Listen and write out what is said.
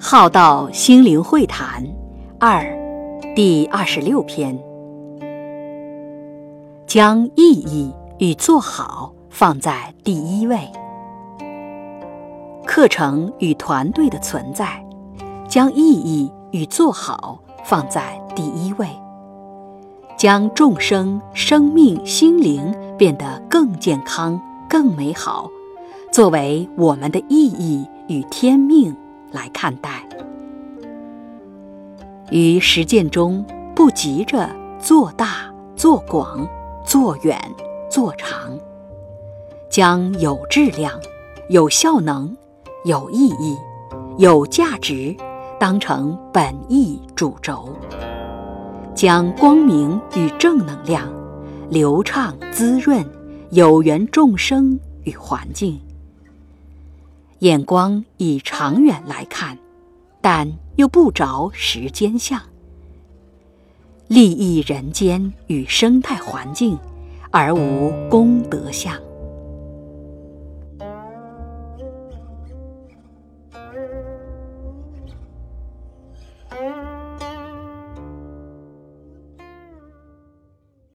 浩道心灵会谈二第二十六篇，将意义与做好放在第一位。课程与团队的存在，将意义与做好放在第一位，将众生生命心灵变得更健康、更美好，作为我们的意义与天命来看待。于实践中，不急着做大、做广、做远、做长，将有质量、有效能。有意义、有价值，当成本意主轴，将光明与正能量流畅滋润有缘众生与环境。眼光以长远来看，但又不着时间相，利益人间与生态环境，而无功德相。